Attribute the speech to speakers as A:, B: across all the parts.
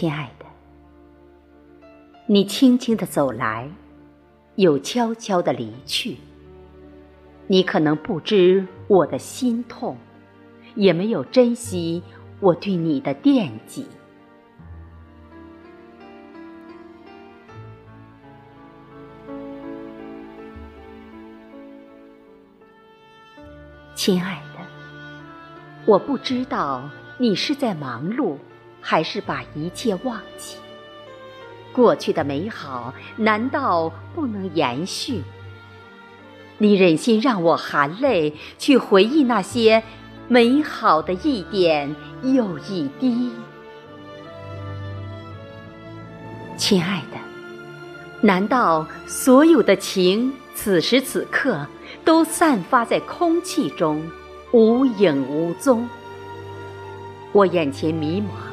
A: 亲爱的，你轻轻的走来，又悄悄的离去。你可能不知我的心痛，也没有珍惜我对你的惦记。亲爱的，我不知道你是在忙碌，还是把一切忘记。过去的美好难道不能延续？你忍心让我含泪去回忆那些美好的一点又一滴？亲爱的，难道所有的情此时此刻？都散发在空气中，无影无踪。我眼前迷茫，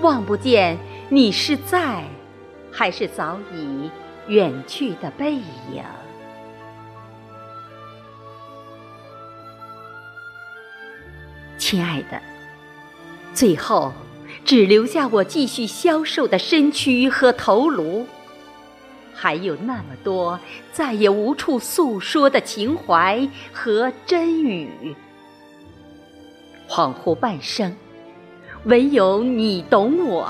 A: 望不见你是在，还是早已远去的背影。亲爱的，最后只留下我继续消瘦的身躯和头颅。还有那么多再也无处诉说的情怀和真语，恍惚半生，唯有你懂我，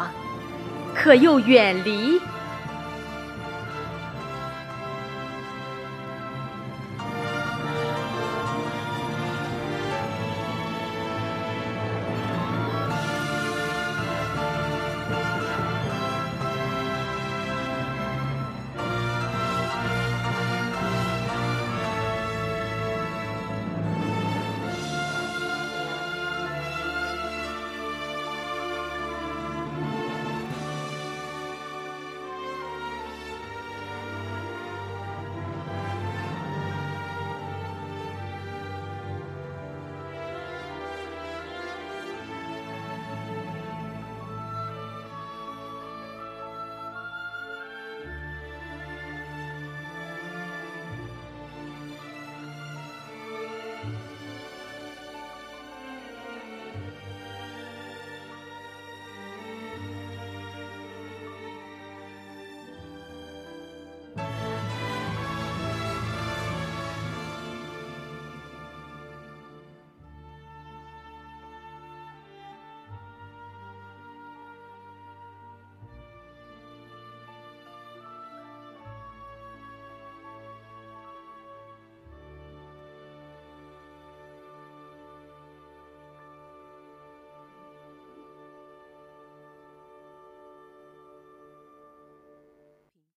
A: 可又远离